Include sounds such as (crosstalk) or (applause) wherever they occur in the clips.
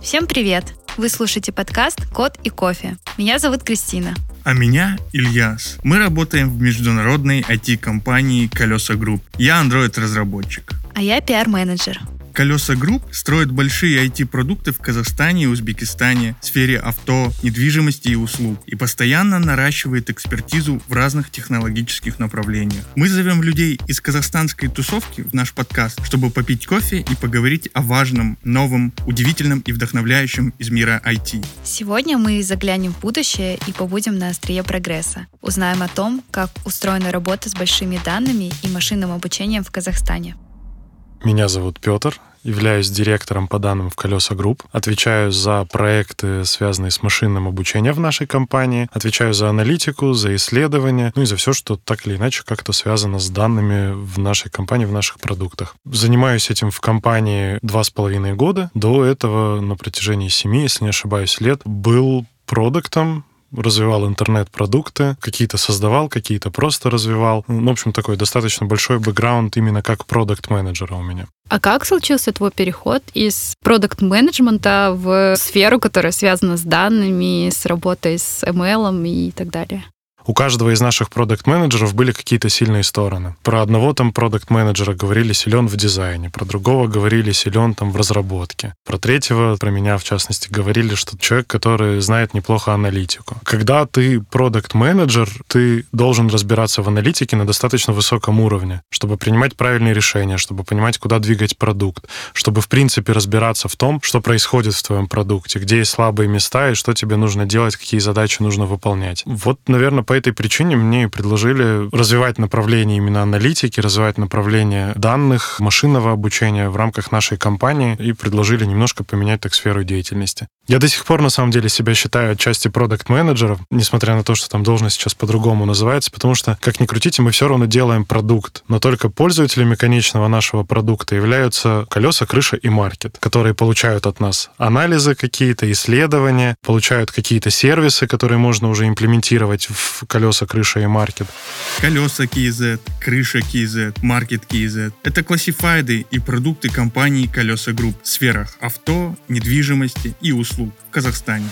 Всем привет! Вы слушаете подкаст «Код и кофе». Меня зовут Кристина. А меня Ильяс. Мы работаем в международной IT-компании «Колеса Групп». Я Android-разработчик. А я пиар-менеджер. Колеса Групп строит большие IT-продукты в Казахстане и Узбекистане в сфере авто, недвижимости и услуг и постоянно наращивает экспертизу в разных технологических направлениях. Мы зовем людей из казахстанской тусовки в наш подкаст, чтобы попить кофе и поговорить о важном, новом, удивительном и вдохновляющем из мира IT. Сегодня мы заглянем в будущее и побудем на острие прогресса. Узнаем о том, как устроена работа с большими данными и машинным обучением в Казахстане. Меня зовут Петр, являюсь директором по данным в Колеса Групп, отвечаю за проекты, связанные с машинным обучением в нашей компании, отвечаю за аналитику, за исследования, ну и за все, что так или иначе как-то связано с данными в нашей компании, в наших продуктах. Занимаюсь этим в компании два с половиной года. До этого на протяжении семи, если не ошибаюсь, лет был продуктом развивал интернет-продукты, какие-то создавал, какие-то просто развивал. Ну, в общем, такой достаточно большой бэкграунд именно как продукт-менеджера у меня. А как случился твой переход из продукт-менеджмента в сферу, которая связана с данными, с работой с ML и так далее? У каждого из наших продукт-менеджеров были какие-то сильные стороны. Про одного там продукт-менеджера говорили силен в дизайне, про другого говорили силен там в разработке, про третьего, про меня в частности, говорили, что человек, который знает неплохо аналитику. Когда ты продукт-менеджер, ты должен разбираться в аналитике на достаточно высоком уровне, чтобы принимать правильные решения, чтобы понимать, куда двигать продукт, чтобы в принципе разбираться в том, что происходит в твоем продукте, где есть слабые места и что тебе нужно делать, какие задачи нужно выполнять. Вот, наверное, по этой причине мне предложили развивать направление именно аналитики, развивать направление данных, машинного обучения в рамках нашей компании и предложили немножко поменять так сферу деятельности. Я до сих пор, на самом деле, себя считаю отчасти продукт-менеджером, несмотря на то, что там должность сейчас по-другому называется, потому что, как ни крутите, мы все равно делаем продукт, но только пользователями конечного нашего продукта являются колеса, крыша и маркет, которые получают от нас анализы какие-то, исследования, получают какие-то сервисы, которые можно уже имплементировать в колеса, крыша и маркет. Колеса KZ, Крыша KZ, Маркет KZ. Это классифайды и продукты компании Колеса Групп в сферах авто, недвижимости и услуг в Казахстане.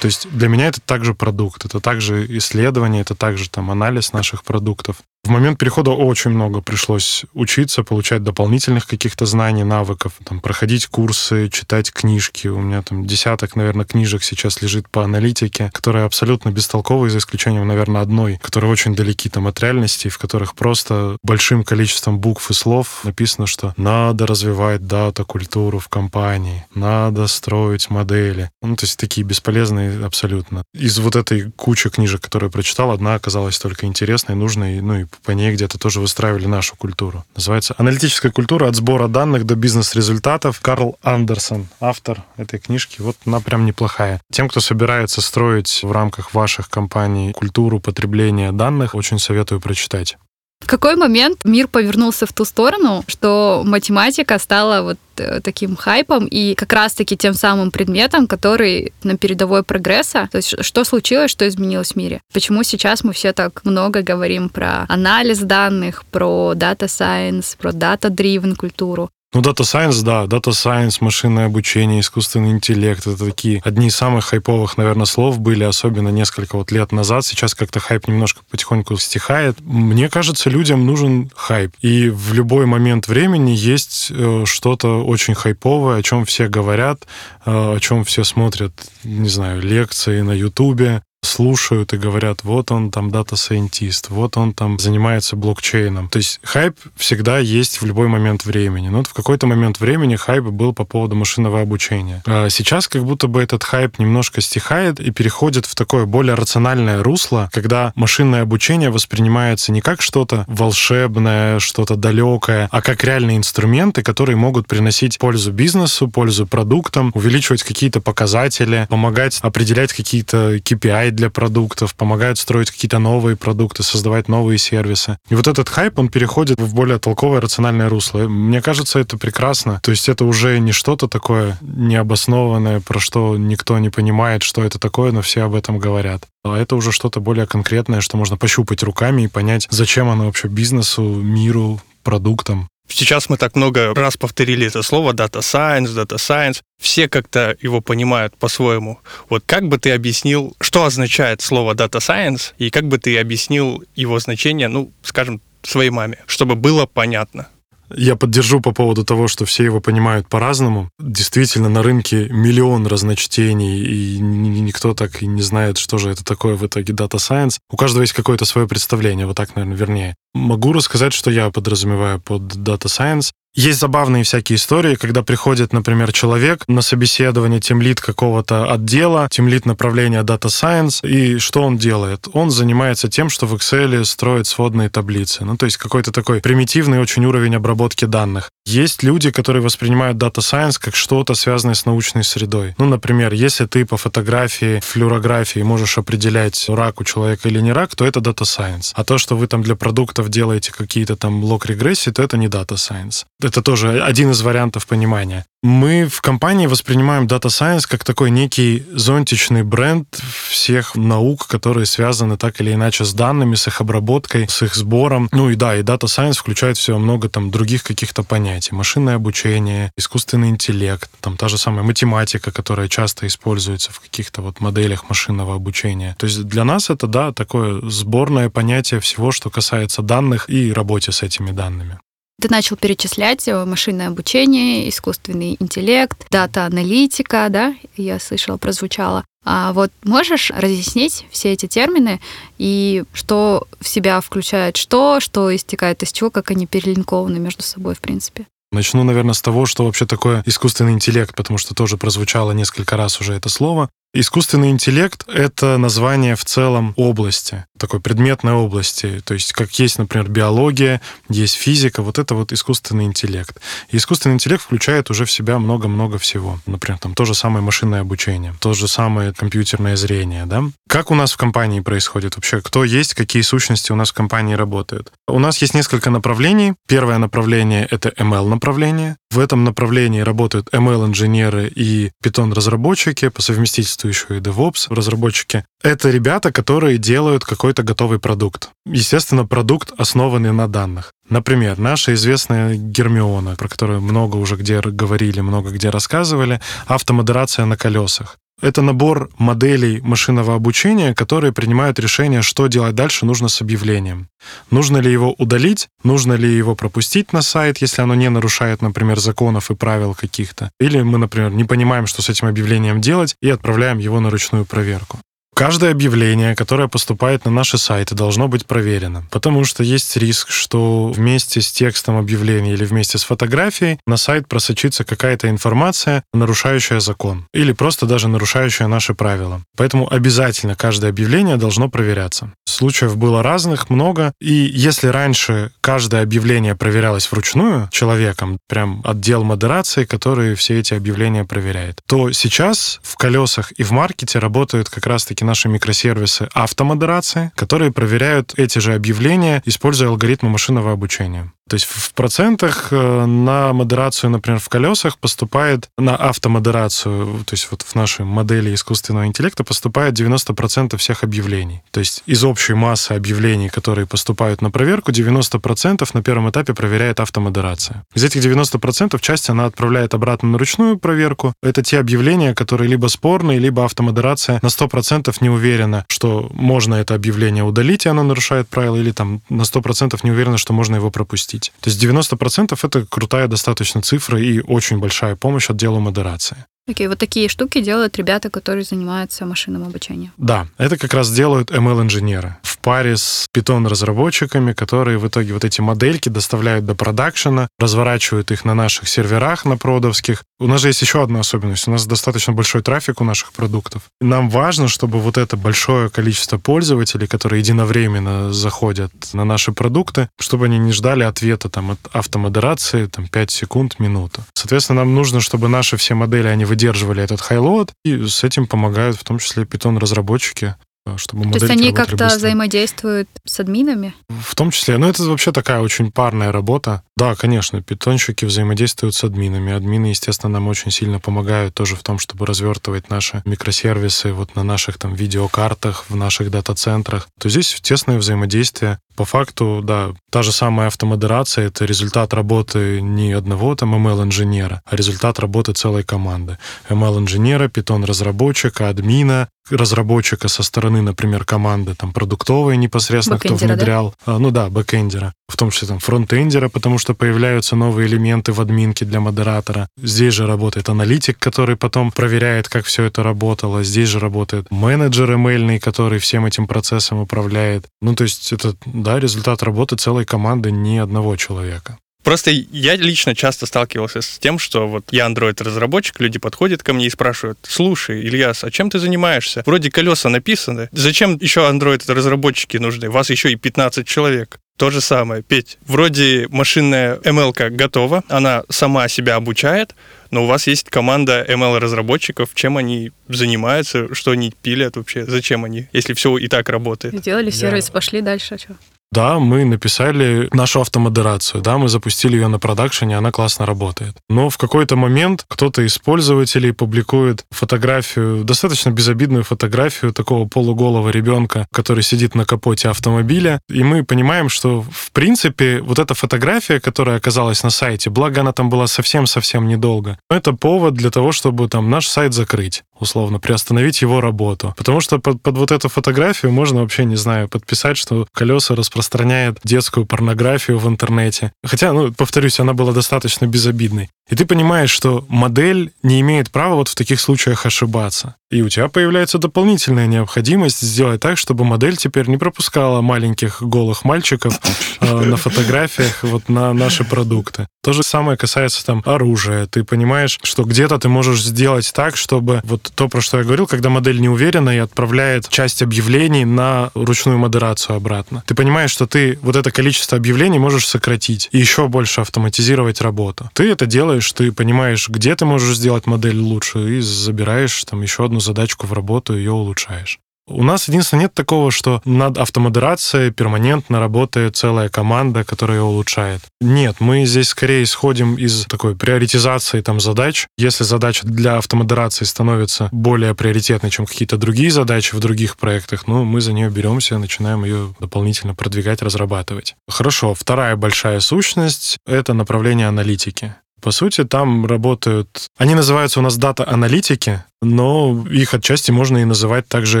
То есть для меня это также продукт, это также исследование, это также там анализ наших продуктов. В момент перехода очень много пришлось учиться, получать дополнительных каких-то знаний, навыков, там, проходить курсы, читать книжки. У меня там десяток, наверное, книжек сейчас лежит по аналитике, которые абсолютно бестолковые, за исключением, наверное, одной, которые очень далеки там от реальности, в которых просто большим количеством букв и слов написано, что надо развивать дата-культуру в компании, надо строить модели. Ну, то есть такие бесполезные абсолютно. Из вот этой кучи книжек, которые прочитал, одна оказалась только интересной, нужной, ну и по ней где-то тоже выстраивали нашу культуру. Называется «Аналитическая культура от сбора данных до бизнес-результатов». Карл Андерсон, автор этой книжки. Вот она прям неплохая. Тем, кто собирается строить в рамках ваших компаний культуру потребления данных, очень советую прочитать. В какой момент мир повернулся в ту сторону, что математика стала вот э, таким хайпом и как раз-таки тем самым предметом, который на передовой прогресса. То есть что случилось, что изменилось в мире? Почему сейчас мы все так много говорим про анализ данных, про data science, про data-driven культуру? Ну, Data Science, да, Data Science, машинное обучение, искусственный интеллект, это такие одни из самых хайповых, наверное, слов были, особенно несколько вот лет назад. Сейчас как-то хайп немножко потихоньку стихает. Мне кажется, людям нужен хайп. И в любой момент времени есть э, что-то очень хайповое, о чем все говорят, э, о чем все смотрят, не знаю, лекции на Ютубе, слушают и говорят, вот он там дата-сайентист, вот он там занимается блокчейном. То есть хайп всегда есть в любой момент времени. Но вот в какой-то момент времени хайп был по поводу машинного обучения. А сейчас как будто бы этот хайп немножко стихает и переходит в такое более рациональное русло, когда машинное обучение воспринимается не как что-то волшебное, что-то далекое, а как реальные инструменты, которые могут приносить пользу бизнесу, пользу продуктам, увеличивать какие-то показатели, помогать определять какие-то KPI для продуктов, помогают строить какие-то новые продукты, создавать новые сервисы. И вот этот хайп, он переходит в более толковое, рациональное русло. Мне кажется, это прекрасно. То есть это уже не что-то такое необоснованное, про что никто не понимает, что это такое, но все об этом говорят. А это уже что-то более конкретное, что можно пощупать руками и понять, зачем оно вообще бизнесу, миру, продуктам. Сейчас мы так много раз повторили это слово Data Science, Data Science. Все как-то его понимают по-своему. Вот как бы ты объяснил, что означает слово Data Science, и как бы ты объяснил его значение, ну, скажем, своей маме, чтобы было понятно? Я поддержу по поводу того, что все его понимают по-разному. Действительно, на рынке миллион разночтений, и никто так и не знает, что же это такое в итоге Data Science. У каждого есть какое-то свое представление, вот так, наверное, вернее. Могу рассказать, что я подразумеваю под Data Science. Есть забавные всякие истории, когда приходит, например, человек на собеседование, темлит какого-то отдела, темлит направления Data Science, и что он делает? Он занимается тем, что в Excel строит сводные таблицы. Ну, то есть какой-то такой примитивный очень уровень обработки данных. Есть люди, которые воспринимают Data Science как что-то связанное с научной средой. Ну, например, если ты по фотографии, флюорографии можешь определять, рак у человека или не рак, то это Data Science. А то, что вы там для продуктов делаете какие-то там лог-регрессии, то это не Data Science. Это тоже один из вариантов понимания. Мы в компании воспринимаем Data Science как такой некий зонтичный бренд всех наук, которые связаны так или иначе с данными, с их обработкой, с их сбором. Ну и да, и Data Science включает все много там других каких-то понятий. Машинное обучение, искусственный интеллект, там та же самая математика, которая часто используется в каких-то вот моделях машинного обучения. То есть для нас это, да, такое сборное понятие всего, что касается данных и работе с этими данными. Ты начал перечислять э, машинное обучение, искусственный интеллект, дата-аналитика, да, я слышала, прозвучало. А вот можешь разъяснить все эти термины и что в себя включает что, что истекает из чего, как они перелинкованы между собой, в принципе? Начну, наверное, с того, что вообще такое искусственный интеллект, потому что тоже прозвучало несколько раз уже это слово. Искусственный интеллект — это название в целом области, такой предметной области. То есть, как есть, например, биология, есть физика, вот это вот искусственный интеллект. И искусственный интеллект включает уже в себя много-много всего. Например, там то же самое машинное обучение, то же самое компьютерное зрение, да? Как у нас в компании происходит вообще? Кто есть, какие сущности у нас в компании работают? У нас есть несколько направлений. Первое направление — это ML-направление. В этом направлении работают ML-инженеры и Python-разработчики по совместительству еще и DevOps разработчики. Это ребята, которые делают какой-то готовый продукт. Естественно, продукт, основанный на данных. Например, наша известная Гермиона, про которую много уже где говорили, много где рассказывали, автомодерация на колесах. Это набор моделей машинного обучения, которые принимают решение, что делать дальше нужно с объявлением. Нужно ли его удалить, нужно ли его пропустить на сайт, если оно не нарушает, например, законов и правил каких-то. Или мы, например, не понимаем, что с этим объявлением делать, и отправляем его на ручную проверку. Каждое объявление, которое поступает на наши сайты, должно быть проверено, потому что есть риск, что вместе с текстом объявления или вместе с фотографией на сайт просочится какая-то информация, нарушающая закон или просто даже нарушающая наши правила. Поэтому обязательно каждое объявление должно проверяться. Случаев было разных, много, и если раньше каждое объявление проверялось вручную человеком, прям отдел модерации, который все эти объявления проверяет, то сейчас в колесах и в маркете работают как раз-таки наши микросервисы автомодерации, которые проверяют эти же объявления, используя алгоритмы машинного обучения. То есть в процентах э, на модерацию, например, в колесах поступает, на автомодерацию, то есть вот в нашей модели искусственного интеллекта поступает 90% всех объявлений. То есть из общей массы объявлений, которые поступают на проверку, 90% на первом этапе проверяет автомодерация. Из этих 90% часть она отправляет обратно на ручную проверку. Это те объявления, которые либо спорные, либо автомодерация на 100% не уверена, что можно это объявление удалить, и оно нарушает правила, или там на 100% не уверена, что можно его пропустить запустить. То есть 90% это крутая достаточно цифра и очень большая помощь отделу модерации. Окей, okay, вот такие штуки делают ребята, которые занимаются машинным обучением. Да, это как раз делают ML-инженеры паре с Python-разработчиками, которые в итоге вот эти модельки доставляют до продакшена, разворачивают их на наших серверах, на продовских. У нас же есть еще одна особенность. У нас достаточно большой трафик у наших продуктов. нам важно, чтобы вот это большое количество пользователей, которые единовременно заходят на наши продукты, чтобы они не ждали ответа там от автомодерации там 5 секунд, минуту. Соответственно, нам нужно, чтобы наши все модели, они выдерживали этот хайлоад, и с этим помогают в том числе Python-разработчики чтобы То есть они как-то быстро. взаимодействуют с админами? В том числе, ну это вообще такая очень парная работа. Да, конечно, питонщики взаимодействуют с админами. Админы, естественно, нам очень сильно помогают тоже в том, чтобы развертывать наши микросервисы вот на наших там видеокартах, в наших дата-центрах. То здесь тесное взаимодействие. По факту, да, та же самая автомодерация — это результат работы не одного там ML-инженера, а результат работы целой команды. ML-инженера, Python-разработчика, админа, разработчика со стороны, например, команды там продуктовой непосредственно, кто да? внедрял, а, ну да, бэкэндера, в том числе там фронтендера, потому что появляются новые элементы в админке для модератора. Здесь же работает аналитик, который потом проверяет, как все это работало. Здесь же работает менеджер ML, который всем этим процессом управляет. Ну, то есть это, да, результат работы целой команды, не одного человека. Просто я лично часто сталкивался с тем, что вот я Android-разработчик, люди подходят ко мне и спрашивают, слушай, Ильяс, а чем ты занимаешься? Вроде колеса написаны, зачем еще Android-разработчики нужны? Вас еще и 15 человек. То же самое, Петь, вроде машинная ML готова, она сама себя обучает, но у вас есть команда ML-разработчиков, чем они занимаются, что они пилят вообще, зачем они, если все и так работает. Сделали сервис, пошли дальше. а чё? Да, мы написали нашу автомодерацию, да, мы запустили ее на продакшене, она классно работает. Но в какой-то момент кто-то из пользователей публикует фотографию, достаточно безобидную фотографию такого полуголого ребенка, который сидит на капоте автомобиля, и мы понимаем, что в принципе вот эта фотография, которая оказалась на сайте, благо она там была совсем-совсем недолго, это повод для того, чтобы там наш сайт закрыть условно, приостановить его работу. Потому что под, под вот эту фотографию можно вообще, не знаю, подписать, что колеса распространяет детскую порнографию в интернете. Хотя, ну, повторюсь, она была достаточно безобидной. И ты понимаешь, что модель не имеет права вот в таких случаях ошибаться. И у тебя появляется дополнительная необходимость сделать так, чтобы модель теперь не пропускала маленьких голых мальчиков э, на фотографиях вот на наши продукты. То же самое касается там оружия. Ты понимаешь, что где-то ты можешь сделать так, чтобы вот то, про что я говорил, когда модель не уверена и отправляет часть объявлений на ручную модерацию обратно. Ты понимаешь, что ты вот это количество объявлений можешь сократить и еще больше автоматизировать работу. Ты это делаешь, ты понимаешь, где ты можешь сделать модель лучше, и забираешь там еще одну задачку в работу, ее улучшаешь. У нас единственное нет такого, что над автомодерацией перманентно работает целая команда, которая ее улучшает. Нет, мы здесь скорее исходим из такой приоритизации там задач. Если задача для автомодерации становится более приоритетной, чем какие-то другие задачи в других проектах, ну, мы за нее беремся, начинаем ее дополнительно продвигать, разрабатывать. Хорошо, вторая большая сущность — это направление аналитики. По сути, там работают... Они называются у нас дата-аналитики, но их отчасти можно и называть также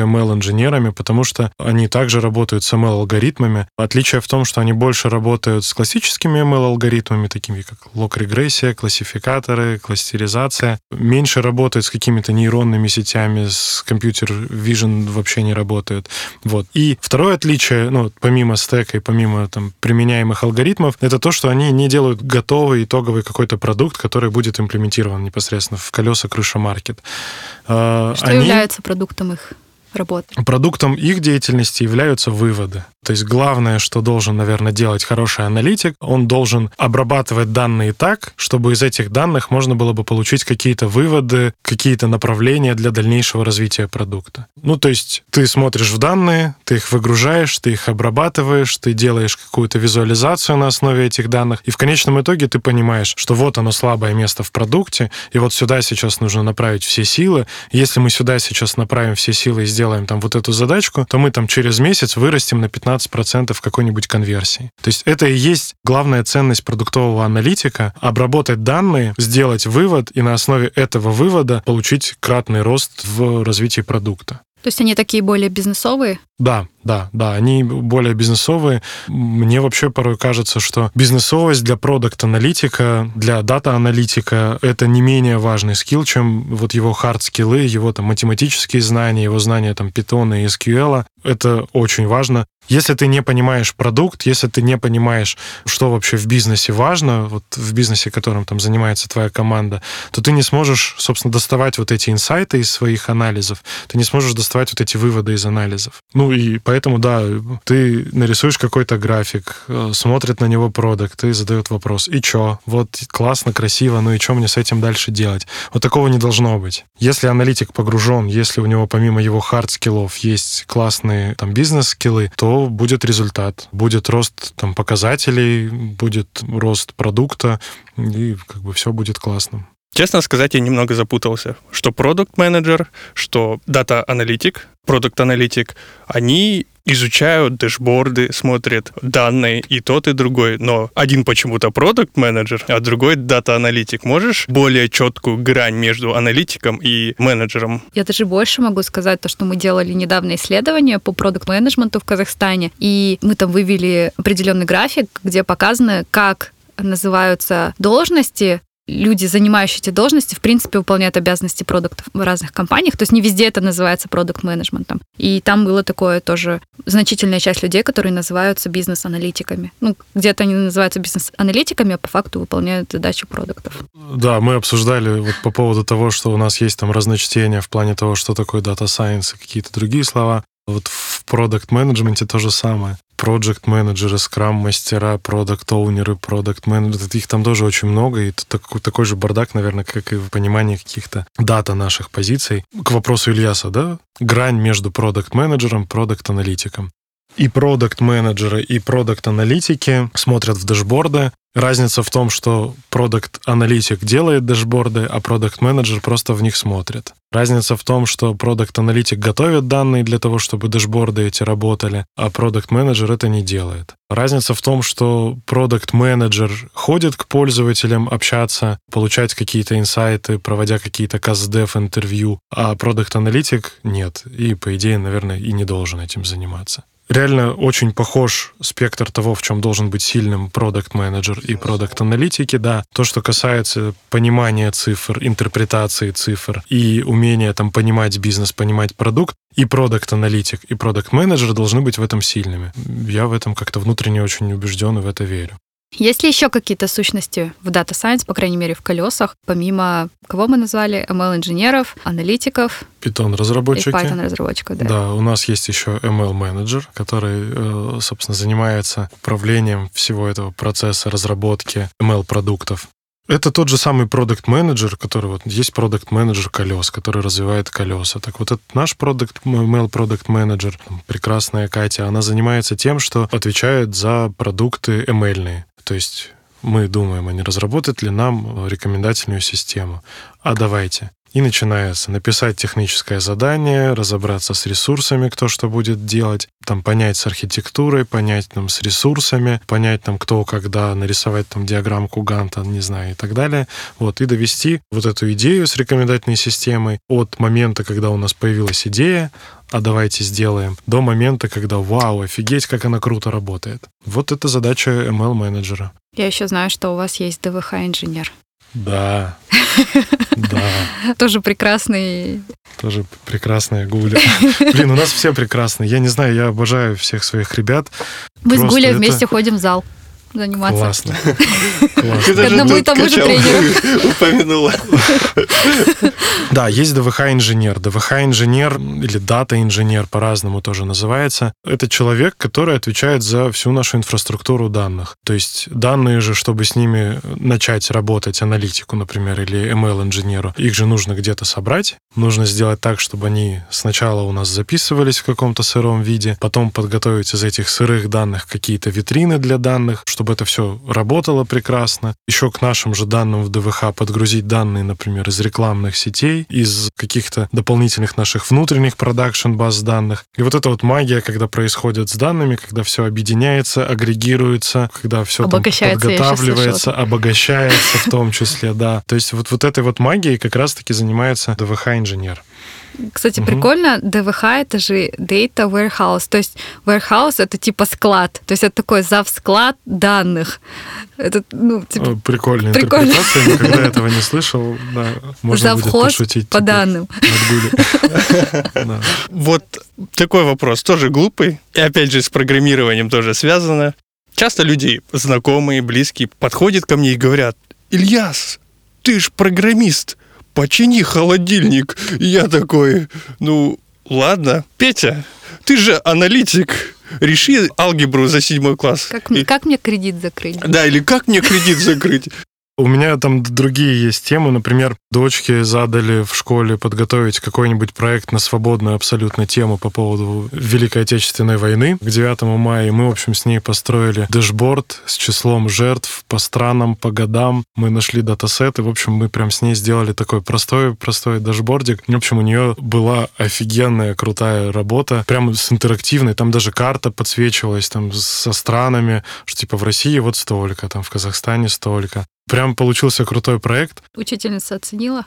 ML-инженерами, потому что они также работают с ML-алгоритмами. Отличие в том, что они больше работают с классическими ML-алгоритмами, такими как лог-регрессия, классификаторы, кластеризация. Меньше работают с какими-то нейронными сетями, с компьютер vision вообще не работают. Вот. И второе отличие, ну, помимо стека и помимо там, применяемых алгоритмов, это то, что они не делают готовый итоговый какой-то продукт, который будет имплементирован непосредственно в колеса крыша маркет. Что является продуктом их работы? Продуктом их деятельности являются выводы. То есть главное, что должен, наверное, делать хороший аналитик, он должен обрабатывать данные так, чтобы из этих данных можно было бы получить какие-то выводы, какие-то направления для дальнейшего развития продукта. Ну, то есть ты смотришь в данные, ты их выгружаешь, ты их обрабатываешь, ты делаешь какую-то визуализацию на основе этих данных, и в конечном итоге ты понимаешь, что вот оно слабое место в продукте, и вот сюда сейчас нужно направить все силы. Если мы сюда сейчас направим все силы и сделаем там вот эту задачку, то мы там через месяц вырастем на 15 15% какой-нибудь конверсии. То есть это и есть главная ценность продуктового аналитика — обработать данные, сделать вывод и на основе этого вывода получить кратный рост в развитии продукта. То есть они такие более бизнесовые? Да, да, да, они более бизнесовые. Мне вообще порой кажется, что бизнесовость для продукт-аналитика, для дата-аналитика — это не менее важный скилл, чем вот его хард-скиллы, его там математические знания, его знания там Python и SQL. Это очень важно. Если ты не понимаешь продукт, если ты не понимаешь, что вообще в бизнесе важно, вот в бизнесе, которым там занимается твоя команда, то ты не сможешь, собственно, доставать вот эти инсайты из своих анализов, ты не сможешь доставать вот эти выводы из анализов. Ну и поэтому, да, ты нарисуешь какой-то график, э, смотрит на него продукт и задает вопрос, и чё? Вот классно, красиво, ну и что мне с этим дальше делать? Вот такого не должно быть. Если аналитик погружен, если у него помимо его хард-скиллов есть классные там бизнес-скиллы, то будет результат. Будет рост там показателей, будет рост продукта, и как бы все будет классно. Честно сказать, я немного запутался. Что продукт менеджер что дата-аналитик, продукт-аналитик, они изучают дэшборды, смотрят данные и тот, и другой. Но один почему-то продукт менеджер а другой дата-аналитик. Можешь более четкую грань между аналитиком и менеджером? Я даже больше могу сказать, то, что мы делали недавно исследование по продукт-менеджменту в Казахстане, и мы там вывели определенный график, где показано, как называются должности люди, занимающие эти должности, в принципе, выполняют обязанности продуктов в разных компаниях. То есть не везде это называется продукт менеджментом. И там было такое тоже значительная часть людей, которые называются бизнес-аналитиками. Ну, где-то они называются бизнес-аналитиками, а по факту выполняют задачи продуктов. Да, мы обсуждали вот по поводу того, что у нас есть там разночтения в плане того, что такое Data Science и какие-то другие слова. Вот в продукт менеджменте то же самое проект менеджеры скрам-мастера, продукт-оунеры, продукт-менеджеры. Их там тоже очень много, и такой, такой же бардак, наверное, как и в понимании каких-то дата наших позиций. К вопросу Ильяса, да? Грань между продукт-менеджером, продукт-аналитиком. И продукт-менеджеры, и продукт-аналитики смотрят в дэшборды, Разница в том, что продукт-аналитик делает дэшборды, а продукт-менеджер просто в них смотрит. Разница в том, что продукт-аналитик готовит данные для того, чтобы дэшборды эти работали, а продукт-менеджер это не делает. Разница в том, что продукт-менеджер ходит к пользователям общаться, получать какие-то инсайты, проводя какие-то каздев интервью, а продукт-аналитик нет. И, по идее, наверное, и не должен этим заниматься реально очень похож спектр того, в чем должен быть сильным продукт-менеджер и продукт-аналитики, да. То, что касается понимания цифр, интерпретации цифр и умения там понимать бизнес, понимать продукт, и продукт-аналитик, и продукт-менеджер должны быть в этом сильными. Я в этом как-то внутренне очень убежден и в это верю. Есть ли еще какие-то сущности в Data Science, по крайней мере, в колесах, помимо кого мы назвали? ML-инженеров, аналитиков? Python-разработчики. Python-разработчиков, да. Да, у нас есть еще ML-менеджер, который, э, собственно, занимается управлением всего этого процесса разработки ML-продуктов. Это тот же самый продукт менеджер который вот есть продукт менеджер колес, который развивает колеса. Так вот, этот наш продукт mail продукт менеджер прекрасная Катя, она занимается тем, что отвечает за продукты ML-ные. То есть мы думаем, а не разработать ли нам рекомендательную систему. А давайте. И начинается написать техническое задание, разобраться с ресурсами, кто что будет делать, там понять с архитектурой, понять там с ресурсами, понять там кто когда, нарисовать там диаграммку Ганта, не знаю, и так далее. Вот, и довести вот эту идею с рекомендательной системой от момента, когда у нас появилась идея, а давайте сделаем, до момента, когда вау, офигеть, как она круто работает. Вот это задача ML-менеджера. Я еще знаю, что у вас есть ДВХ-инженер. Да. Да. Тоже прекрасный. Тоже прекрасная Гуля. Блин, у нас все прекрасные. Я не знаю, я обожаю всех своих ребят. Мы с Гулей вместе ходим в зал заниматься. Классно. (laughs) Классно. К одному и тому же тренеру. (laughs) Упомянула. (laughs) Да, есть ДВХ-инженер. ДВХ-инженер или дата-инженер по-разному тоже называется. Это человек, который отвечает за всю нашу инфраструктуру данных. То есть данные же, чтобы с ними начать работать, аналитику, например, или ML-инженеру, их же нужно где-то собрать. Нужно сделать так, чтобы они сначала у нас записывались в каком-то сыром виде, потом подготовить из этих сырых данных какие-то витрины для данных, чтобы это все работало прекрасно. Еще к нашим же данным в ДВХ подгрузить данные, например, из рекламных сетей, из каких-то дополнительных наших внутренних продакшн баз данных. И вот эта вот магия, когда происходит с данными, когда все объединяется, агрегируется, когда все там подготавливается, обогащается в том числе, да. То есть вот, вот этой вот магией как раз-таки занимается ДВХ-инженер. Кстати, Мгм. прикольно, ДВХ это же Data Warehouse, то есть warehouse это типа склад, то есть это такой завсклад данных. Это, ну, типа, Э, Прикольная Прикольно. интерпретация, никогда (laughs) этого не слышал. Да, можно будет завхоз пошутить. по теперь данным. (laughs) Вот такой вопрос, тоже глупый, и опять же с программированием тоже связано. Часто люди, знакомые, близкие, подходят ко мне и говорят, Ильяс, ты ж программист, почини холодильник. И я такой, ну, ладно. Петя, ты же аналитик, реши алгебру за седьмой класс. Как, И- как мне кредит закрыть? Да, или как мне кредит закрыть? У меня там другие есть темы. Например, дочке задали в школе подготовить какой-нибудь проект на свободную абсолютно тему по поводу Великой Отечественной войны к 9 мая. Мы, в общем, с ней построили дэшборд с числом жертв по странам, по годам. Мы нашли датасеты. В общем, мы прям с ней сделали такой простой, простой дашбордик. В общем, у нее была офигенная, крутая работа. Прям с интерактивной. Там даже карта подсвечивалась там со странами, что типа в России вот столько, там в Казахстане столько. Прям получился крутой проект. Учительница оценила?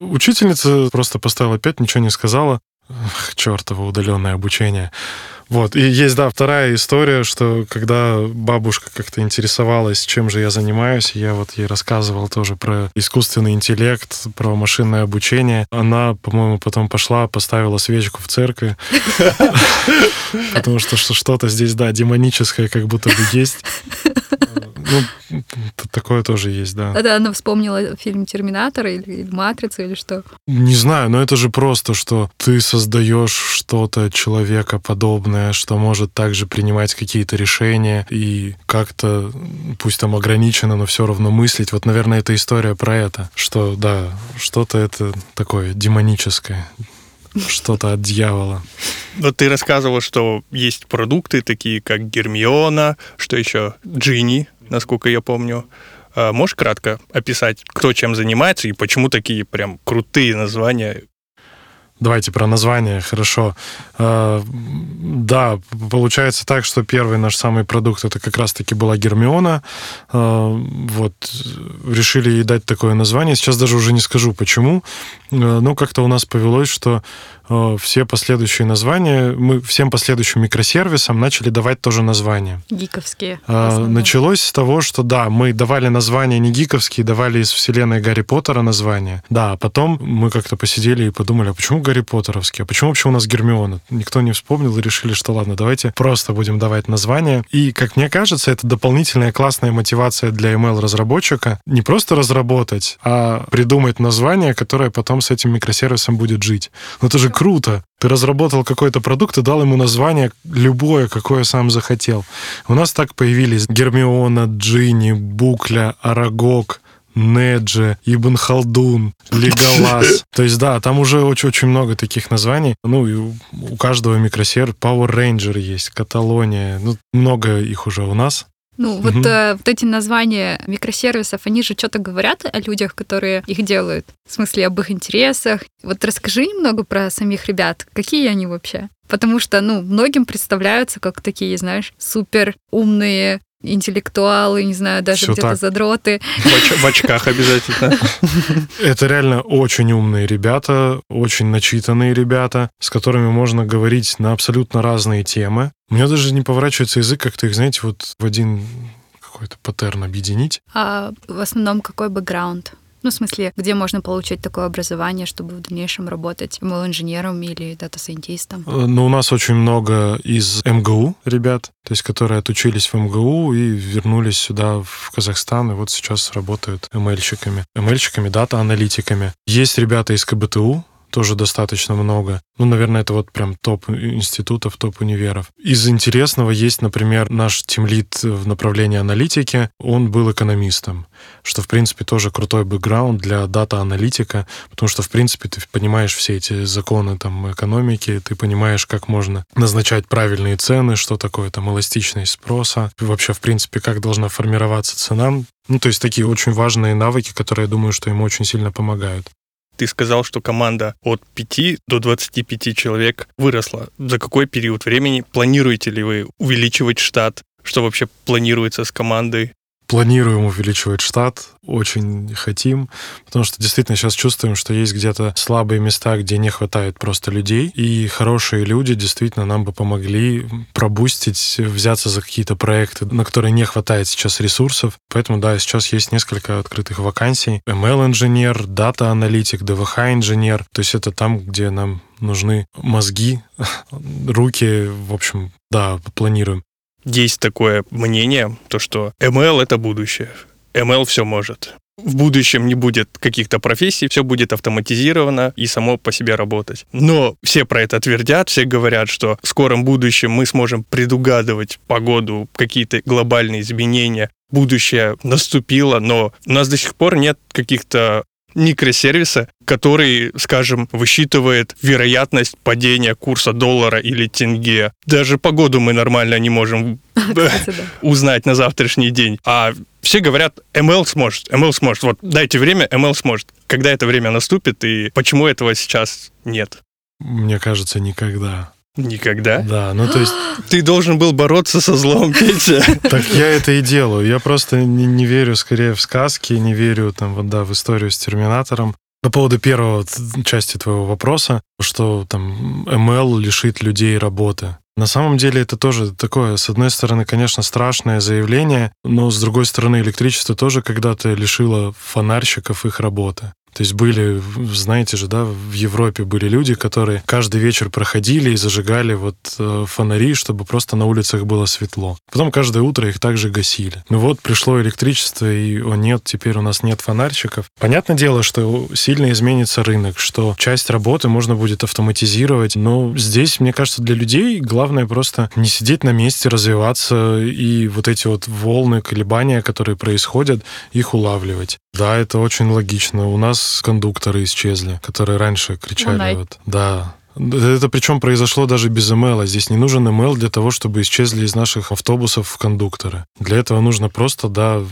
Учительница просто поставила 5, ничего не сказала. Ах, чертово удаленное обучение. Вот. И есть, да, вторая история, что когда бабушка как-то интересовалась, чем же я занимаюсь, я вот ей рассказывал тоже про искусственный интеллект, про машинное обучение. Она, по-моему, потом пошла, поставила свечку в церкви, (laughs) потому что- что-то здесь, да, демоническое как будто бы есть. (laughs) Ну, такое тоже есть, да. Это она вспомнила фильм «Терминатор» или, или «Матрица» или что? Не знаю, но это же просто, что ты создаешь что-то человека подобное, что может также принимать какие-то решения и как-то, пусть там ограничено, но все равно мыслить. Вот, наверное, это история про это, что, да, что-то это такое демоническое, что-то от дьявола. Вот ты рассказывал, что есть продукты такие, как Гермиона, что еще? Джинни, насколько я помню. А Можешь кратко описать, кто чем занимается и почему такие прям крутые названия? Давайте про название, хорошо. А, Да, получается так, что первый наш самый продукт это как раз-таки была Гермиона. А, Вот решили ей дать такое название. Сейчас даже уже не скажу почему. Но как-то у нас повелось, что все последующие названия, мы всем последующим микросервисам начали давать тоже название. Гиковские. основном. Началось с того, что да, мы давали названия не гиковские, давали из вселенной Гарри Поттера названия. Да, а потом мы как-то посидели и подумали, а почему Гарри Поттеровские? А почему вообще у нас Гермиона? Никто не вспомнил и решили, что ладно, давайте просто будем давать названия. И, как мне кажется, это дополнительная классная мотивация для ML-разработчика не просто разработать, а придумать название, которое потом с этим микросервисом будет жить. Ну это же круто. Ты разработал какой-то продукт и дал ему название любое, какое сам захотел. У нас так появились Гермиона, Джинни, Букля, Арагог, Неджи, Ибн Халдун, Леголас. (laughs) То есть, да, там уже очень-очень много таких названий. Ну, и у- каждого микросервера Power Ranger есть, Каталония. Ну, много их уже у нас. Ну, вот, Мгм. э, вот эти названия микросервисов, они же что-то говорят о людях, которые их делают. В смысле, об их интересах. Вот расскажи немного про самих ребят. Какие они вообще? Потому что, ну, многим представляются как такие, знаешь, супер умные интеллектуалы, не знаю, даже где-то так. задроты. В, оч- в очках обязательно. (laughs) Это реально очень умные ребята, очень начитанные ребята, с которыми можно говорить на абсолютно разные темы. У меня даже не поворачивается язык как-то их, знаете, вот в один какой-то паттерн объединить. А в основном какой бэкграунд? Ну, в смысле, где можно получить такое образование, чтобы в дальнейшем работать ML-инженером или дата-сайентистом? Э, Ну, у нас очень много из МГУ ребят, то есть которые отучились в МГУ и вернулись сюда, в Казахстан, и вот сейчас работают ML-щиками. ML-щиками, дата-аналитиками. Есть ребята из КБТУ, тоже достаточно много. Ну, наверное, это вот прям топ институтов, топ универов. Из интересного есть, например, наш тимлид в направлении аналитики. Он был экономистом, что, в принципе, тоже крутой бэкграунд для дата-аналитика, потому что, в принципе, ты понимаешь все эти законы там экономики, ты понимаешь, как можно назначать правильные цены, что такое там эластичность спроса, вообще, в принципе, как должна формироваться цена. Ну, то есть такие очень важные навыки, которые, я думаю, что ему очень сильно помогают. Ты сказал, что команда от 5 до 25 человек выросла. За какой период времени планируете ли вы увеличивать штат? Что вообще планируется с командой? Планируем увеличивать штат, очень хотим, потому что действительно сейчас чувствуем, что есть где-то слабые места, где не хватает просто людей, и хорошие люди действительно нам бы помогли пробустить, взяться за какие-то проекты, на которые не хватает сейчас ресурсов. Поэтому, да, сейчас есть несколько открытых вакансий. ML-инженер, дата-аналитик, ДВХ-инженер. То есть это там, где нам нужны мозги, (laughs) руки, в общем, да, планируем. Есть такое мнение, то что ML — это будущее. ML все может. В будущем не будет каких-то профессий, все будет автоматизировано и само по себе работать. Но все про это твердят, все говорят, что в скором будущем мы сможем предугадывать погоду, какие-то глобальные изменения. Будущее наступило, но у нас до сих пор нет каких-то микросервиса, который, скажем, высчитывает вероятность падения курса доллара или тенге. Даже погоду мы нормально не можем (laughs) узнать на завтрашний день. А все говорят, ML сможет, ML сможет. Вот дайте время, ML сможет. Когда это время наступит и почему этого сейчас нет? Мне кажется, никогда. Никогда? Да, ну то есть... (gasps) Ты должен был бороться со злом, Петя. (laughs) Так я это и делаю. Я просто не, не верю скорее в сказки, не верю там, вот, да, в историю с Терминатором. По поводу первого части твоего вопроса, что там ML лишит людей работы. На самом деле это тоже такое, с одной стороны, конечно, страшное заявление, но с другой стороны, электричество тоже когда-то лишило фонарщиков их работы. То есть были, знаете же, да, в Европе были люди, которые каждый вечер проходили и зажигали вот э, фонари, чтобы просто на улицах было светло. Потом каждое утро их также гасили. Ну вот пришло электричество, и о нет, теперь у нас нет фонарщиков. Понятное дело, что сильно изменится рынок, что часть работы можно будет автоматизировать, но здесь, мне кажется, для людей главное просто не сидеть на месте, развиваться и вот эти вот волны, колебания, которые происходят, их улавливать. Да, это очень логично. У нас кондукторы исчезли, которые раньше кричали. Вот, да, это причем произошло даже без email. Здесь не нужен email для того, чтобы исчезли из наших автобусов кондукторы. Для этого нужно просто, да,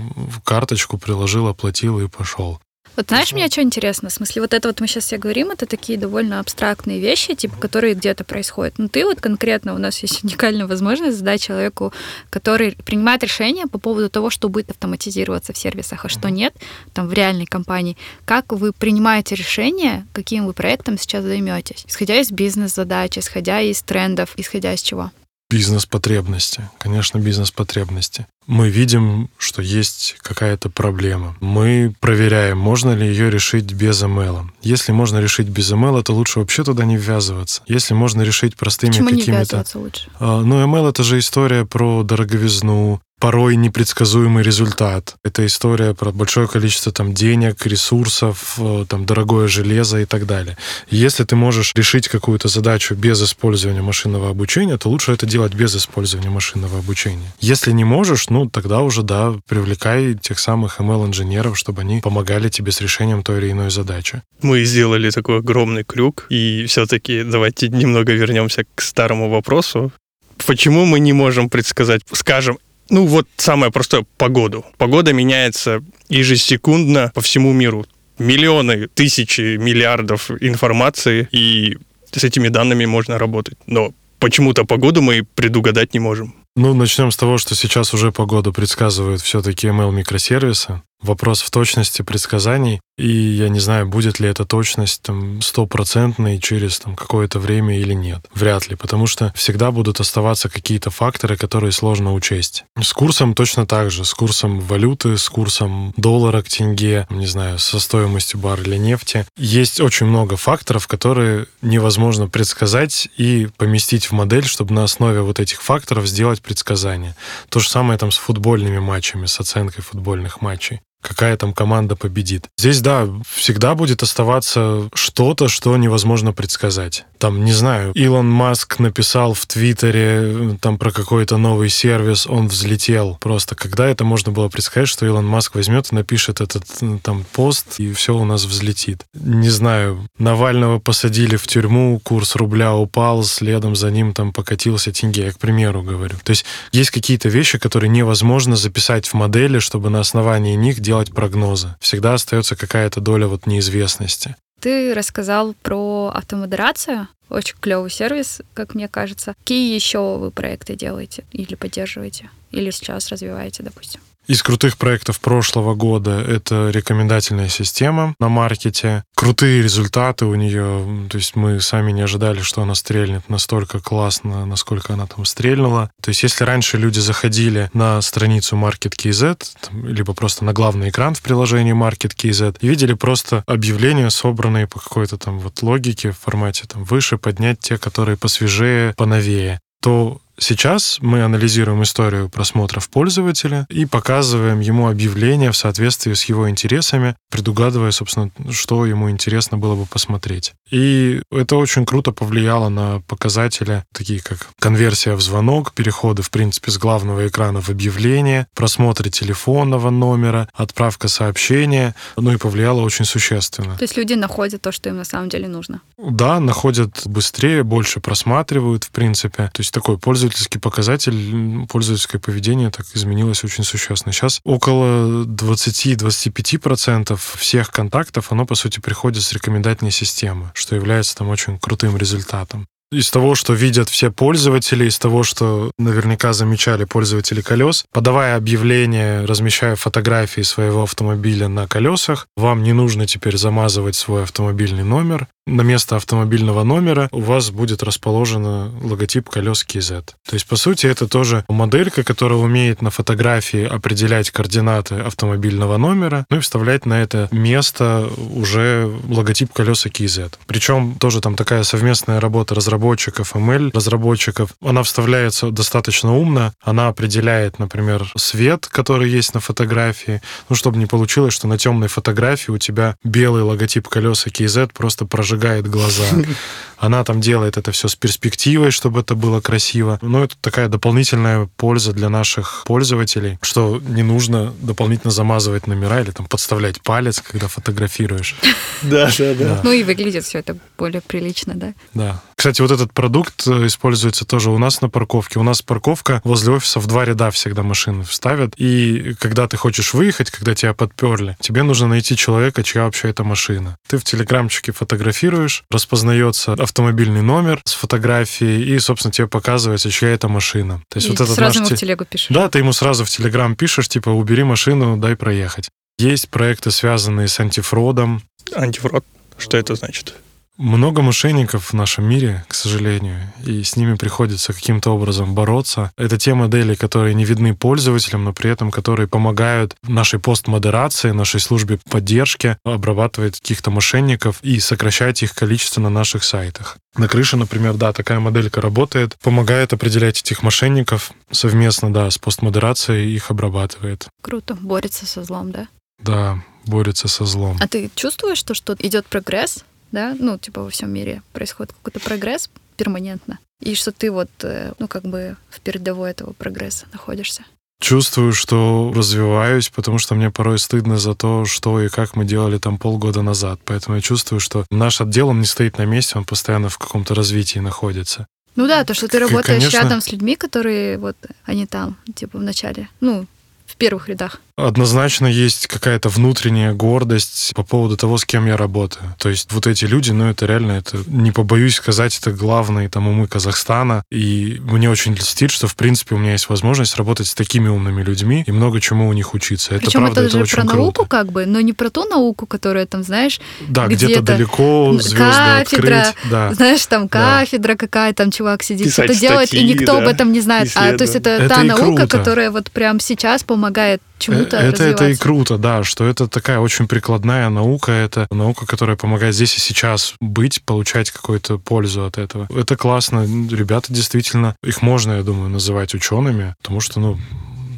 карточку приложил, оплатил и пошел. Вот знаешь, мне что интересно? В смысле, вот это вот мы сейчас все говорим, это такие довольно абстрактные вещи, типа, которые где-то происходят. Но ты вот конкретно, у нас есть (laughs) уникальная возможность задать человеку, который принимает решение по поводу того, что будет автоматизироваться в сервисах, а что нет, там, в реальной компании. Как вы принимаете решение, каким вы проектом сейчас займетесь? Исходя из бизнес-задач, исходя из трендов, исходя из чего? Бизнес-потребности. Конечно, бизнес-потребности. Мы видим, что есть какая-то проблема. Мы проверяем, можно ли ее решить без email. Если можно решить без email, то лучше вообще туда не ввязываться. Если можно решить простыми какими-то... лучше? А, ну, email — это же история про дороговизну, порой непредсказуемый результат. Это история про большое количество там денег, ресурсов, э, там дорогое железо и так далее. Если ты можешь решить какую-то задачу без использования машинного обучения, то лучше это делать без использования машинного обучения. Если не можешь, ну тогда уже да, привлекай тех самых ML-инженеров, чтобы они помогали тебе с решением той или иной задачи. Мы сделали такой огромный крюк, и все-таки давайте немного вернемся к старому вопросу. Почему мы не можем предсказать, скажем, ну вот самое простое — погоду. Погода меняется ежесекундно по всему миру. Миллионы, тысячи, миллиардов информации, и с этими данными можно работать. Но почему-то погоду мы предугадать не можем. Ну, начнем с того, что сейчас уже погоду предсказывают все-таки ML-микросервисы. Вопрос в точности предсказаний. И я не знаю, будет ли эта точность там стопроцентной через там, какое-то время или нет. Вряд ли, потому что всегда будут оставаться какие-то факторы, которые сложно учесть. С курсом точно так же. С курсом валюты, с курсом доллара к тенге, не знаю, со стоимостью барреля нефти. Есть очень много факторов, которые невозможно предсказать и поместить в модель, чтобы на основе вот этих факторов сделать предсказания. То же самое там с футбольными матчами, с оценкой футбольных матчей какая там команда победит. Здесь, да, всегда будет оставаться что-то, что невозможно предсказать. Там, не знаю, Илон Маск написал в Твиттере там про какой-то новый сервис, он взлетел. Просто когда это можно было предсказать, что Илон Маск возьмет и напишет этот там пост, и все у нас взлетит. Не знаю, Навального посадили в тюрьму, курс рубля упал, следом за ним там покатился тенге, я к примеру говорю. То есть есть какие-то вещи, которые невозможно записать в модели, чтобы на основании них делать прогнозы. Всегда остается какая-то доля вот неизвестности. Ты рассказал про автомодерацию. Очень клевый сервис, как мне кажется. Какие еще вы проекты делаете или поддерживаете? Или сейчас развиваете, допустим? Из крутых проектов прошлого года это рекомендательная система на маркете. Крутые результаты у нее. То есть мы сами не ожидали, что она стрельнет настолько классно, насколько она там стрельнула. То есть если раньше люди заходили на страницу MarketKZ, либо просто на главный экран в приложении MarketKZ и видели просто объявления, собранные по какой-то там вот логике в формате там выше, поднять те, которые посвежее, поновее, то Сейчас мы анализируем историю просмотров пользователя и показываем ему объявления в соответствии с его интересами, предугадывая, собственно, что ему интересно было бы посмотреть. И это очень круто повлияло на показатели, такие как конверсия в звонок, переходы, в принципе, с главного экрана в объявление, просмотры телефонного номера, отправка сообщения, ну и повлияло очень существенно. То есть люди находят то, что им на самом деле нужно? Да, находят быстрее, больше просматривают, в принципе. То есть такой пользователь пользовательский показатель, пользовательское поведение так изменилось очень существенно. Сейчас около 20-25% всех контактов, оно, по сути, приходит с рекомендательной системы, что является там очень крутым результатом из того, что видят все пользователи, из того, что наверняка замечали пользователи колес, подавая объявление, размещая фотографии своего автомобиля на колесах, вам не нужно теперь замазывать свой автомобильный номер, на место автомобильного номера у вас будет расположен логотип колес KZ. То есть, по сути, это тоже моделька, которая умеет на фотографии определять координаты автомобильного номера, ну и вставлять на это место уже логотип колеса KZ. Причем тоже там такая совместная работа разработчиков, ML разработчиков. Она вставляется достаточно умно, она определяет, например, свет, который есть на фотографии, ну, чтобы не получилось, что на темной фотографии у тебя белый логотип колеса KZ просто прожигает глаза. (laughs) Она там делает это все с перспективой, чтобы это было красиво. Но это такая дополнительная польза для наших пользователей, что не нужно дополнительно замазывать номера или там подставлять палец, когда фотографируешь. (laughs) Да, да, да. Ну и выглядит все это более прилично, да? Да. Кстати, вот этот продукт э, используется тоже у нас на парковке. У нас парковка возле офиса в два ряда всегда машины вставят. И когда ты хочешь выехать, когда тебя подперли, тебе нужно найти человека, чья вообще эта машина. Ты в телеграмчике фотографируешь, распознается автомобильный номер с фотографией, и, собственно, тебе показывается, чья это машина. То есть и вот этот сразу наш... ему в телегу пишешь. Да, ты ему сразу в телеграм пишешь, типа, убери машину, дай проехать. Есть проекты, связанные с антифродом. Антифрод? Что это значит? Много мошенников в нашем мире, к сожалению, и с ними приходится каким-то образом бороться. Это те модели, которые не видны пользователям, но при этом которые помогают нашей постмодерации, нашей службе поддержки обрабатывать каких-то мошенников и сокращать их количество на наших сайтах. На крыше, например, да, такая моделька работает, помогает определять этих мошенников совместно, да, с постмодерацией их обрабатывает. Круто, борется со злом, да? Да, борется со злом. А ты чувствуешь, что, что идет прогресс да, ну, типа во всем мире происходит какой-то прогресс перманентно, и что ты вот, э, ну, как бы в передовой этого прогресса находишься. Чувствую, что развиваюсь, потому что мне порой стыдно за то, что и как мы делали там полгода назад. Поэтому я чувствую, что наш отдел, он не стоит на месте, он постоянно в каком-то развитии находится. Ну да, то, что ты работаешь Конечно. рядом с людьми, которые вот, они там, типа, в начале, ну, в первых рядах. Однозначно есть какая-то внутренняя гордость по поводу того, с кем я работаю. То есть вот эти люди, ну это реально, это не побоюсь сказать, это главные там умы Казахстана. И мне очень льстит, что в принципе у меня есть возможность работать с такими умными людьми и много чему у них учиться. Это Причем правда, это, это же про круто. науку как бы, но не про ту науку, которая там, знаешь, да, где-то, где далеко звезды кафедра, открыть. Да. знаешь, там кафедра да. какая, там чувак сидит, Писать что-то делает, и никто да, об этом не знает. А то есть это, это та наука, круто. которая вот прям сейчас помогает чему-то это, развиваться. это и круто, да, что это такая очень прикладная наука, это наука, которая помогает здесь и сейчас быть, получать какую-то пользу от этого. Это классно. Ребята действительно, их можно, я думаю, называть учеными, потому что, ну,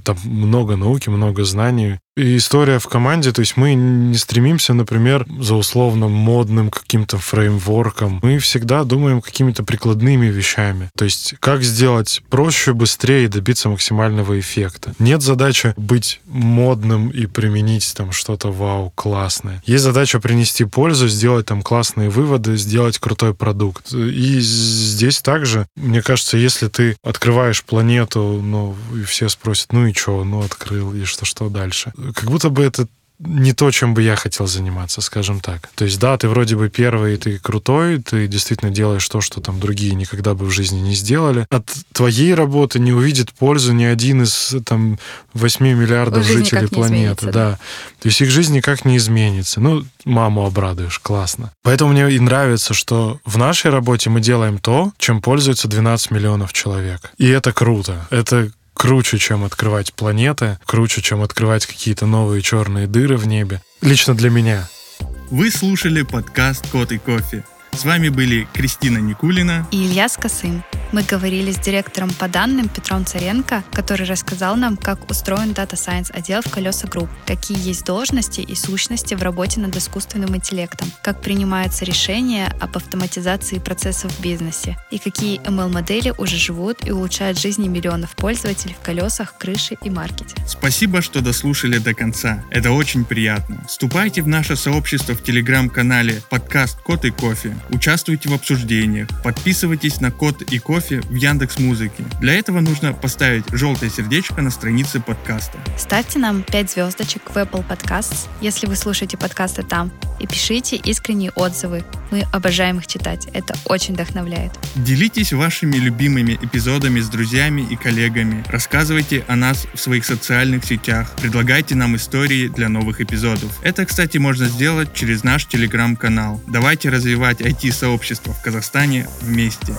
там много науки, много знаний. И история в команде, то есть мы не стремимся, например, за условно модным каким-то фреймворком. Мы всегда думаем какими-то прикладными вещами. То есть как сделать проще, быстрее и добиться максимального эффекта. Нет задачи быть модным и применить там что-то вау, классное. Есть задача принести пользу, сделать там классные выводы, сделать крутой продукт. И здесь также, мне кажется, если ты открываешь планету, ну, и все спросят, ну и что, ну открыл, и что, что дальше? Как будто бы это не то, чем бы я хотел заниматься, скажем так. То есть, да, ты вроде бы первый, ты крутой, ты действительно делаешь то, что там другие никогда бы в жизни не сделали. От твоей работы не увидит пользу ни один из там 8 миллиардов жителей планеты. Да. То есть их жизнь никак не изменится. Ну, маму обрадуешь, классно. Поэтому мне и нравится, что в нашей работе мы делаем то, чем пользуются 12 миллионов человек. И это круто. Это круче, чем открывать планеты, круче, чем открывать какие-то новые черные дыры в небе. Лично для меня. Вы слушали подкаст «Кот и кофе». С вами были Кристина Никулина и Илья Скосым. Мы говорили с директором по данным Петром Царенко, который рассказал нам, как устроен Data Science отдел в Колеса Group, какие есть должности и сущности в работе над искусственным интеллектом, как принимаются решения об автоматизации процессов в бизнесе и какие ML-модели уже живут и улучшают жизни миллионов пользователей в колесах, крыше и маркете. Спасибо, что дослушали до конца. Это очень приятно. Вступайте в наше сообщество в телеграм-канале подкаст «Код и кофе». Участвуйте в обсуждениях. Подписывайтесь на «Код и кофе» кофе в Яндекс Музыке. Для этого нужно поставить желтое сердечко на странице подкаста. Ставьте нам 5 звездочек в Apple Podcasts, если вы слушаете подкасты там, и пишите искренние отзывы. Мы обожаем их читать. Это очень вдохновляет. Делитесь вашими любимыми эпизодами с друзьями и коллегами. Рассказывайте о нас в своих социальных сетях. Предлагайте нам истории для новых эпизодов. Это, кстати, можно сделать через наш телеграм-канал. Давайте развивать IT-сообщества в Казахстане вместе.